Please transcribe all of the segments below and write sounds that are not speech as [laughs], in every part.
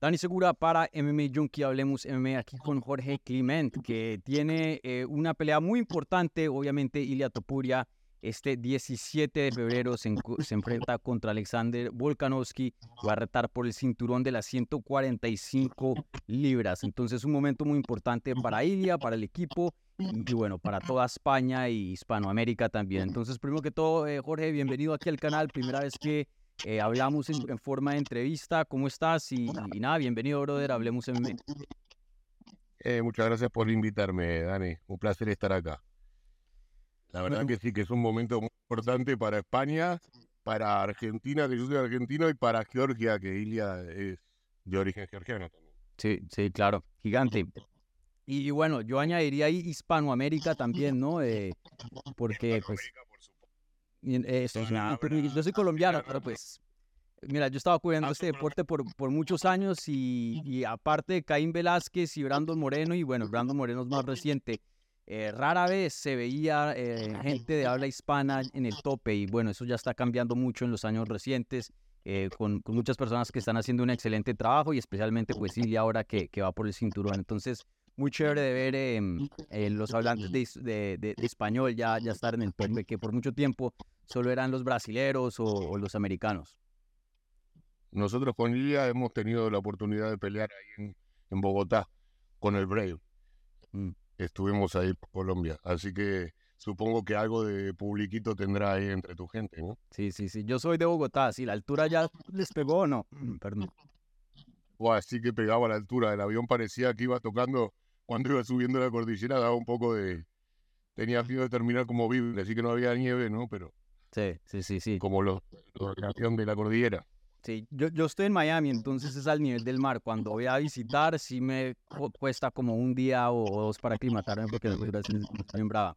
Dani Segura para MMA Junkie, hablemos MMA aquí con Jorge Clement, que tiene eh, una pelea muy importante, obviamente Ilia Topuria, este 17 de febrero se, enfrenta contra Alexander Volkanovski, va a retar por el cinturón de las 145 libras, entonces un momento muy importante para Ilia, para el equipo y bueno, para toda España y Hispanoamérica también. Entonces, primero que todo, eh, Jorge, bienvenido aquí al canal, primera vez que eh, hablamos en, forma de entrevista. ¿Cómo estás? Y, nada, bienvenido, brother. Hablemos en. Eh, muchas gracias por invitarme, Dani. Un placer estar acá. La verdad que sí, que es un momento muy importante para España, para Argentina, que yo soy argentino, y para Georgia, que Ilia es de origen georgiano también. Sí, sí, claro, gigante. Y, bueno, yo añadiría ahí Hispanoamérica también, ¿no? Eh, porque, pues, eso, yo soy colombiano, pero pues, mira, yo estaba cuidando este deporte por, por muchos años y, aparte de Caín Velázquez y Brandon Moreno, y bueno, Brandon Moreno es más reciente, eh, rara vez se veía eh, gente de habla hispana en el tope y bueno, eso ya está cambiando mucho en los años recientes. Eh, con, muchas personas que están haciendo un excelente trabajo y especialmente pues sí, ahora que, que va por el cinturón. Entonces, muy chévere de ver eh, los hablantes de, de, español ya, ya estar en el tope, que por mucho tiempo solo eran los brasileros o, los americanos. Nosotros con Ilia hemos tenido la oportunidad de pelear ahí en, Bogotá con el Brave. Mm. Estuvimos ahí por Colombia, así que supongo que algo de publiquito tendrá ahí entre tu gente, ¿no? Sí, sí, sí. Yo soy de Bogotá, sí, la altura ya les pegó o no. [clears throat] Perdón. así que pegaba la altura. El avión parecía que iba tocando cuando iba subiendo la cordillera daba un poco de... Tenía frío de terminar como vive, así que no había nieve, ¿no? Pero... Sí, sí, sí, sí. Como los, la de la cordillera. Sí, yo, yo estoy en Miami, entonces es al nivel del mar. Cuando voy a visitar, sí me cuesta como un día o dos para aclimatarme porque la [laughs] es bien brava.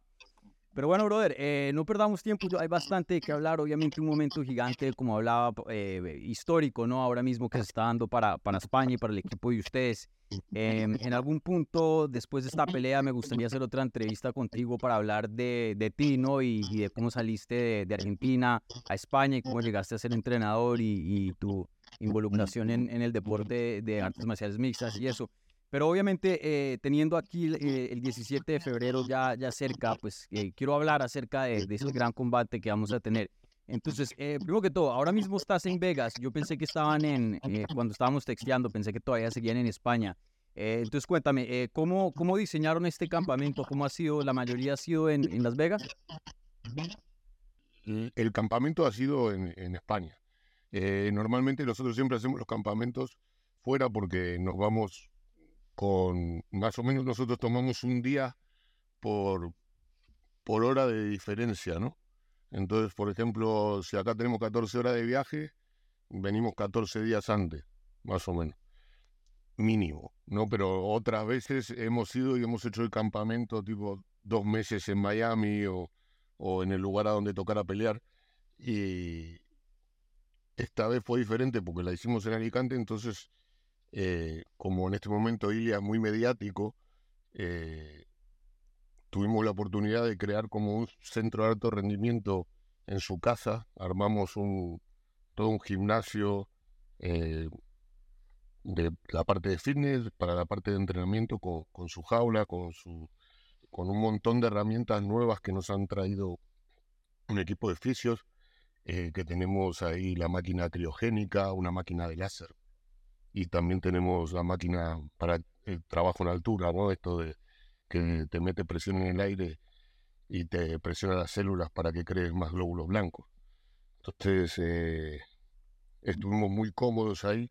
Pero bueno, brother, eh, no perdamos tiempo, hay bastante que hablar, obviamente un momento gigante, como hablaba, eh, histórico, ¿no? Ahora mismo que se está dando para, para España y para el equipo de ustedes. Em, en algún punto, después de esta pelea, me gustaría hacer otra entrevista contigo para hablar de, de ti, ¿no? Y, de cómo saliste de, Argentina a España y cómo llegaste a ser entrenador y, tu involucración en, en, el deporte de artes marciales mixtas y eso. Pero obviamente, eh, teniendo aquí eh, el 17 de febrero ya, ya cerca, pues eh, quiero hablar acerca de, ese gran combate que vamos a tener. Entonces, primero que todo, ahora mismo estás en Vegas. Yo pensé que estaban en, cuando estábamos texteando, pensé que todavía seguían en España. entonces, cuéntame, ¿cómo, ¿cómo diseñaron este campamento? ¿Cómo ha sido? ¿La mayoría ha sido en, en Las Vegas? El campamento ha sido en, en España. normalmente nosotros siempre hacemos los campamentos fuera porque nos vamos con más o menos nosotros tomamos un día por, por hora de diferencia, ¿no? Entonces, por ejemplo, si acá tenemos 14 horas de viaje, venimos 14 días antes, más o menos. Mínimo, ¿no? Pero otras veces hemos ido y hemos hecho el campamento tipo dos meses en Miami o, o en el lugar a donde tocara pelear. Y esta vez fue diferente porque la hicimos en Alicante, entonces eh, como en este momento Ilia es muy mediático, eh, tuvimos la oportunidad de crear como un centro de alto rendimiento en su casa, armamos un, todo un gimnasio eh, de la parte de fitness para la parte de entrenamiento con, su jaula, con, un montón de herramientas nuevas que nos han traído un equipo de fisios, que tenemos ahí la máquina criogénica, una máquina de láser y también tenemos la máquina para el trabajo en altura, ¿no? Esto de que te mete presión en el aire y te presiona las células para que crees más glóbulos blancos. Entonces, eh, estuvimos muy cómodos ahí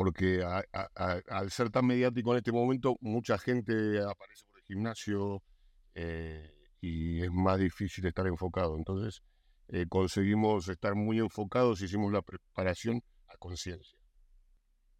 porque al ser tan mediático en este momento, mucha gente aparece por el gimnasio eh, y es más difícil estar enfocado. Entonces, eh, conseguimos estar muy enfocados, hicimos la preparación a conciencia.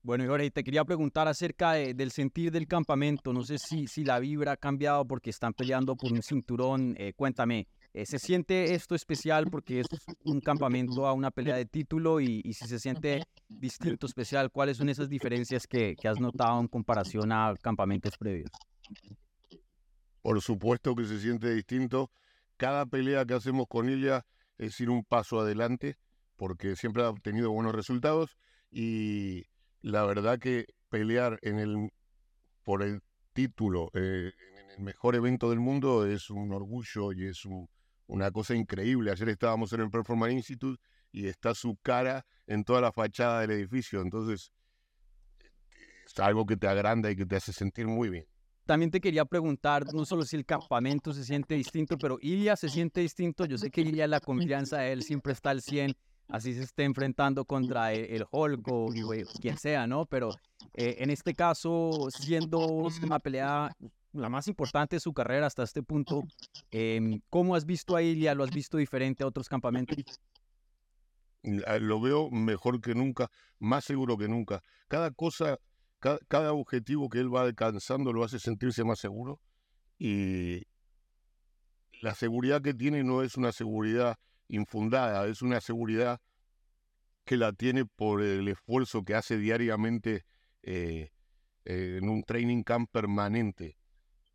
Bueno, ahora te quería preguntar acerca del sentir del campamento. No sé si, si la vibra ha cambiado porque están peleando por un cinturón. Eh, cuéntame, eh, ¿se siente esto especial porque es un campamento a una pelea de título? Y, si se siente distinto, especial, ¿cuáles son esas diferencias que, que has notado en comparación a campamentos previos? Por supuesto que se siente distinto. Cada pelea que hacemos con ella es ir un paso adelante porque siempre ha obtenido buenos resultados y la verdad que pelear en el por el título eh, en el mejor evento del mundo es un orgullo y es una cosa increíble. Ayer estábamos en el Performance Institute y está su cara en toda la fachada del edificio, entonces es algo que te agranda y que te hace sentir muy bien. También te quería preguntar, no solo si el campamento se siente distinto, pero Ilya se siente distinto. Yo sé que Ilya, la confianza de él siempre está al 100 así se esté enfrentando contra e, el, Hulk o quien sea, ¿no? Pero eh, en este caso, siendo una pelea la más importante de su carrera hasta este punto, em, ¿cómo has visto a Ilya? ¿Lo has visto diferente a otros campamentos? Lo veo mejor que nunca, más seguro que nunca. Cada cosa, cada, objetivo que él va alcanzando lo hace sentirse más seguro y la seguridad que tiene no es una seguridad infundada, es una seguridad que la tiene por el esfuerzo que hace diariamente eh, en un training camp permanente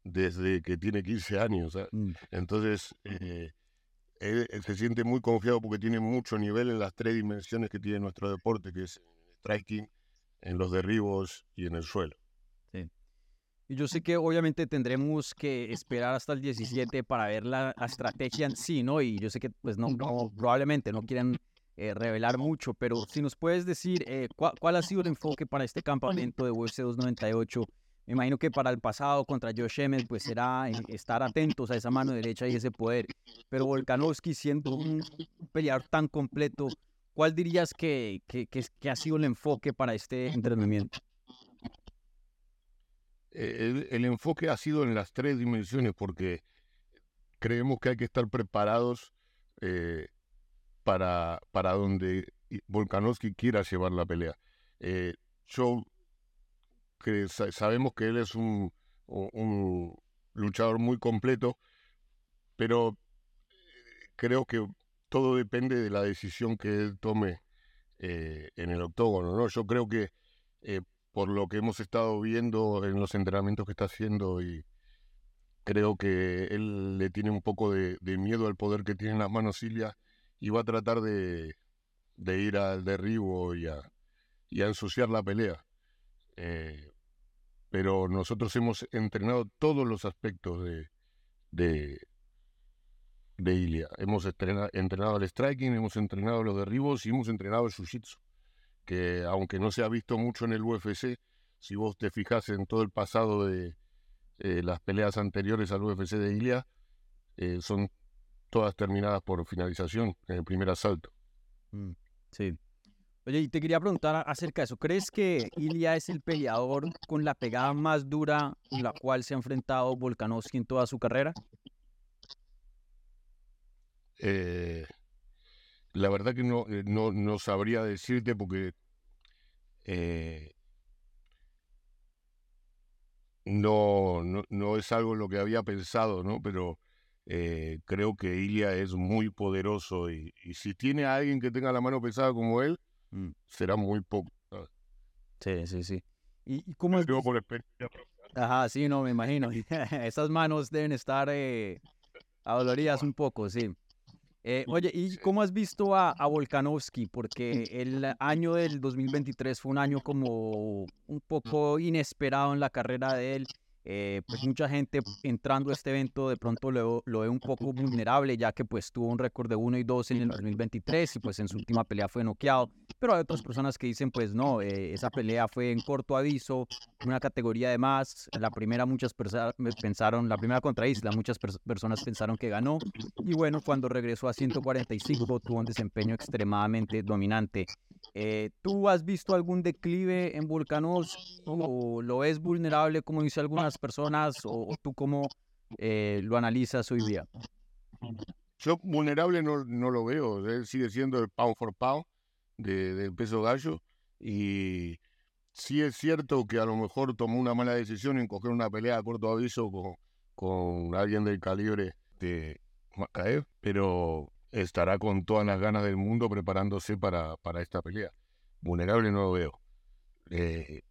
desde que tiene 15 años. Mm. Entonces, eh, él, se siente muy confiado porque tiene mucho nivel en las tres dimensiones que tiene nuestro deporte, que es el striking, en los derribos y en el suelo. Y yo sé que obviamente tendremos que esperar hasta el 17 para ver la, estrategia en sí, ¿no? Y yo sé que pues no, probablemente no quieren eh, revelar mucho, pero si nos puedes decir eh, ¿cuál, ha sido el enfoque para este campamento de UFC 298. Me imagino que para el pasado contra Josh Emmett pues será eh, estar atentos a esa mano derecha y ese poder. Pero Volkanovski siendo un peleador tan completo, ¿cuál dirías que, que, que ha sido el enfoque para este entrenamiento? El, enfoque ha sido en las tres dimensiones porque creemos que hay que estar preparados eh, para, para donde Volkanovski quiera llevar la pelea. Eh, yo sabemos que él es un, luchador muy completo, pero creo que todo depende de la decisión que él tome eh, en el octógono. ¿no? Yo creo que por lo que hemos estado viendo en los entrenamientos que está haciendo y creo que él le tiene un poco de, miedo al poder que tiene en las manos Silvia y va a tratar de, ir al derribo y a, ensuciar la pelea. Eh, pero nosotros hemos entrenado todos los aspectos de, de, Ilia. Hemos entrenado, entrenado el striking, hemos entrenado los derribos y hemos entrenado el jiu-jitsu que aunque no se ha visto mucho en el UFC, si vos te fijas en todo el pasado de eh, las peleas anteriores al UFC de Ilia, eh, son todas terminadas por finalización en el primer asalto. Mm, sí. Oye, y te quería preguntar acerca de eso. ¿Crees que Ilia es el peleador con la pegada más dura en la cual se ha enfrentado Volkanovski en toda su carrera? Eh, la verdad que no, eh, no, no sabría decirte porque eh, no, no, no, es algo lo que había pensado, ¿no? Pero eh, creo que Ilia es muy poderoso y, si tiene a alguien que tenga la mano pesada como él, mm. será muy poco. Sí, sí, sí. ¿Y, cómo es? por Ajá, sí, no, me imagino. [laughs] Esas manos deben estar eh, adoloridas un poco, sí. Eh, oye, ¿y cómo has visto a, a, Volkanovski? Porque el año del 2023 fue un año como un poco inesperado en la carrera de él. Eh, pues mucha gente entrando a este evento de pronto lo, lo, ve un poco vulnerable ya que pues tuvo un récord de 1 y 2 en el 2023 y pues en su última pelea fue noqueado. Pero hay otras personas que dicen pues no, eh, esa pelea fue en corto aviso, una categoría de más. La primera muchas personas pensaron, la primera contra Isla, muchas personas pensaron que ganó. Y bueno, cuando regresó a 145 tuvo un desempeño extremadamente dominante. Eh, ¿Tú has visto algún declive en Volcanos o lo es vulnerable como dice algunas personas o, tú cómo eh, lo analizas hoy día? Yo vulnerable no, no, lo veo, él sigue siendo el pound for pound del peso gallo y sí es cierto que a lo mejor tomó una mala decisión en coger una pelea a corto aviso con, con alguien del calibre de Makaev, pero estará con todas las ganas del mundo preparándose para, para esta pelea. Vulnerable no lo veo. Eh,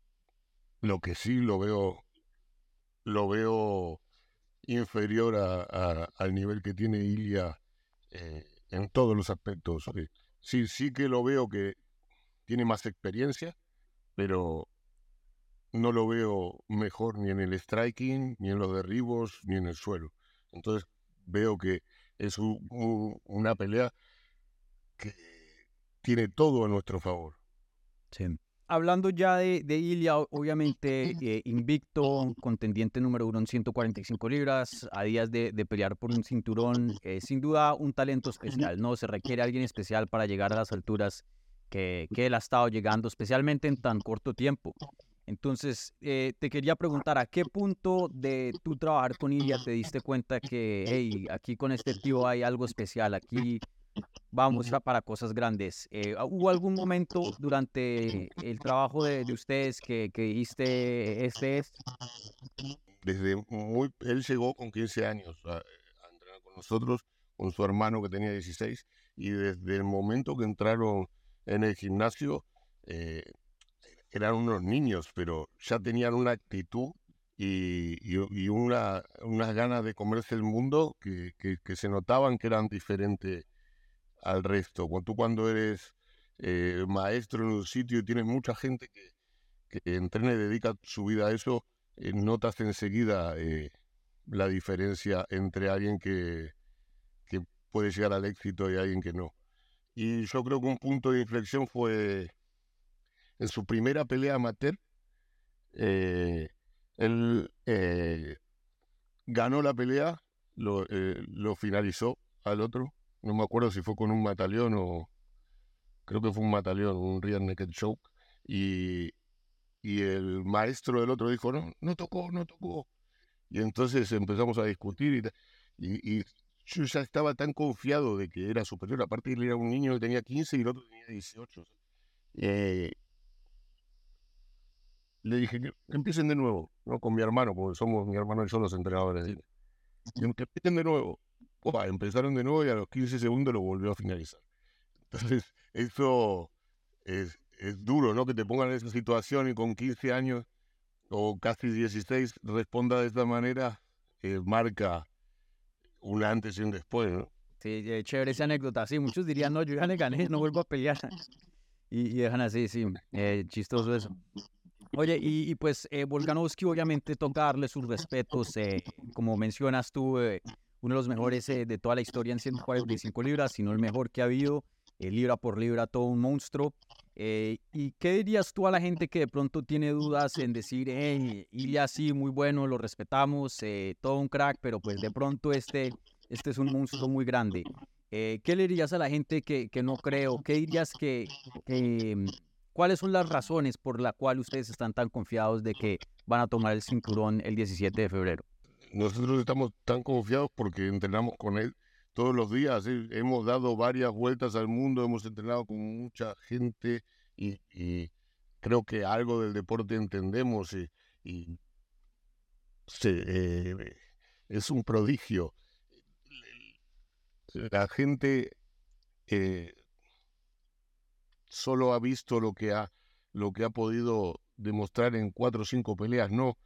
lo que sí lo veo, lo veo inferior a, al nivel que tiene Ilia eh, en todos los aspectos. Sí, sí que lo veo que tiene más experiencia, pero no lo veo mejor ni en el striking, ni en los derribos, ni en el suelo. Entonces veo que es una pelea que tiene todo a nuestro favor. Sí. Hablando ya de, de Ilia, obviamente [laughs] eh, invicto, contendiente número uno en 145 libras, a días de, pelear por un cinturón, eh, sin duda un talento especial, ¿no? Se requiere alguien especial para llegar a las alturas que, que él ha estado llegando, especialmente en tan corto tiempo. Entonces, eh, te quería preguntar, ¿a qué punto de tu trabajar con Ilia te diste cuenta que, hey, aquí con este tío hay algo especial, aquí vamos para cosas grandes? Eh, ¿Hubo algún momento durante el trabajo de, ustedes que, que, dijiste, este es? Desde muy, él llegó con 15 años a, entrenar con nosotros, con su hermano que tenía 16, y desde el momento que entraron en el gimnasio, eh, eran unos niños, pero ya tenían una actitud y, y, una, unas ganas de comerse el mundo que, que, se notaban que eran diferentes al resto. Cuando tú cuando eres eh, maestro en un sitio y tienes mucha gente que, que entrena y dedica su vida a eso, eh, notas enseguida eh, la diferencia entre alguien que, que puede llegar al éxito y alguien que no. Y yo creo que un punto de inflexión fue en su primera pelea amateur, eh, él eh, ganó la pelea, lo, eh, lo, finalizó al otro. No me acuerdo si fue con un mataleón o. Creo que fue un mataleón, un rear naked choke. Y, y el maestro del otro dijo: No, no tocó, no tocó. Y entonces empezamos a discutir y, y, yo ya estaba tan confiado de que era superior. Aparte, él era un niño que tenía 15 y el otro tenía 18 le dije que, empiecen de nuevo, ¿no? Con mi hermano, porque somos mi hermano y yo los entrenadores. Y que empiecen de nuevo. empezaron de nuevo y a los 15 segundos lo volvió a finalizar. Entonces, [laughs] eso es, es duro, ¿no? Que te pongan en esa situación y con 15 años o casi 16 responda de esta manera, eh, marca un antes y un después, ¿no? Sí, chévere esa anécdota. Sí, muchos dirían, no, yo ya le gané, no vuelvo a pelear. [laughs] Y, y dejan así, sí, eh, chistoso eso. Oye, y, pues eh, Volkanovski obviamente tocarle sus respetos, eh, como mencionas tú, eh, uno de los mejores eh, de toda la historia en 145 libras, sino el mejor que ha habido, libra por libra, todo un monstruo. ¿Y qué dirías tú a la gente que de pronto tiene dudas en decir, hey, Ilya sí, muy bueno, lo respetamos, todo un crack, pero pues de pronto este, este es un monstruo muy grande? ¿Qué le dirías a la gente que, que no creo? ¿Qué dirías que, que ¿Cuáles son las razones por las cuales ustedes están tan confiados de que van a tomar el cinturón el 17 de febrero? Nosotros estamos tan confiados porque entrenamos con él todos los días. Hemos dado varias vueltas al mundo, hemos entrenado con mucha gente y, creo que algo del deporte entendemos y, eh, es un prodigio. La gente eh, solo ha visto lo que ha, lo que ha podido demostrar en cuatro o cinco peleas, no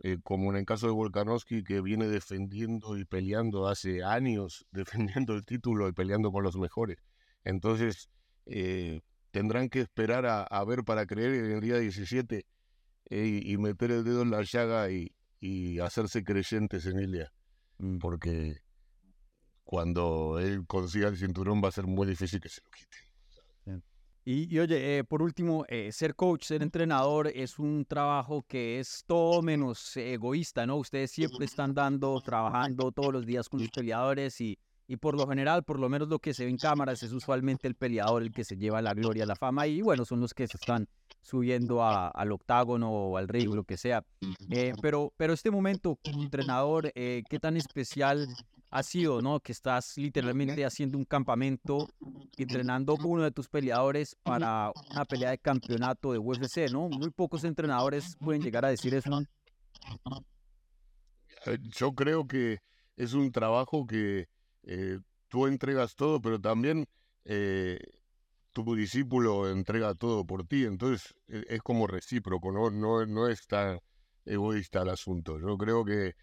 eh, como en el caso de Volkanovski, que viene defendiendo y peleando hace años, [laughs] defendiendo el título y peleando con los mejores. Entonces, eh, tendrán que esperar a, ver para creer en el día 17 eh, y meter el dedo en la llaga y, hacerse creyentes en Ilia. Mm. Porque cuando él consiga el cinturón va a ser muy difícil que se lo quite. Y, oye, eh, por último, eh, ser coach, ser entrenador es un trabajo que es todo menos egoísta, ¿no? Ustedes siempre están dando, trabajando todos los días con los peleadores y, y por lo general, por lo menos lo que se ve en cámaras, es usualmente el peleador el que se lleva la gloria, la fama y bueno, son los que se están subiendo al octágono o al ring, lo que sea. Eh, pero, pero este momento como entrenador, ¿qué tan especial ha sido, ¿no? Que estás literalmente haciendo un campamento, entrenando uno de tus peleadores para una pelea de campeonato de UFC, ¿no? Muy pocos entrenadores pueden llegar a decir eso. Eh, yo creo que es un trabajo que eh, tú entregas todo, pero también eh, tu discípulo entrega todo por ti, entonces e, es como recíproco, ¿no? No, no es tan egoísta el asunto. Yo creo que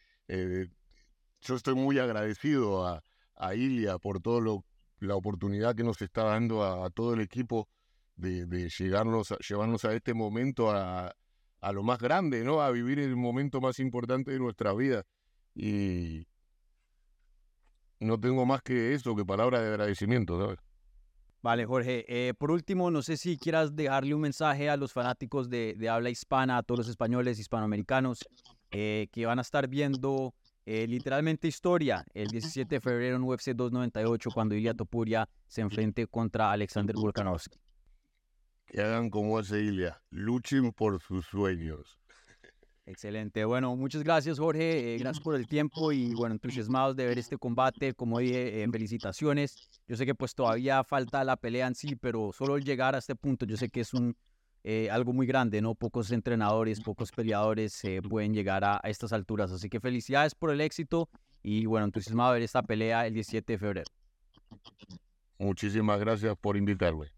yo estoy muy agradecido a, a Ilia por toda la oportunidad que nos está dando a, todo el equipo de, llegarnos a, llevarnos a este momento a, a lo más grande, ¿no? A vivir el momento más importante de nuestra vida. Y no tengo más que eso, que palabras de agradecimiento. Vale, Jorge. Eh, por último, no sé si quieras dejarle un mensaje a los fanáticos de, habla hispana, a todos los españoles, hispanoamericanos, eh, que van a estar viendo eh, literalmente historia el 17 de febrero en UFC 298 cuando Ilya Topuria se enfrente contra Alexander Volkanovski. Que hagan como hace Ilya, luchen por sus sueños. Excelente. Bueno, muchas gracias, Jorge. Eh, gracias por el tiempo y, bueno, entusiasmados de ver este combate. Como dije, eh, felicitaciones. Yo sé que pues todavía falta la pelea en sí, pero solo el llegar a este punto, yo sé que es un eh, algo muy grande, ¿no? Pocos entrenadores, pocos peleadores pueden llegar a, a, estas alturas. Así que felicidades por el éxito y, bueno, entusiasmado de ver esta pelea el 17 de febrero. Muchísimas gracias por invitarme.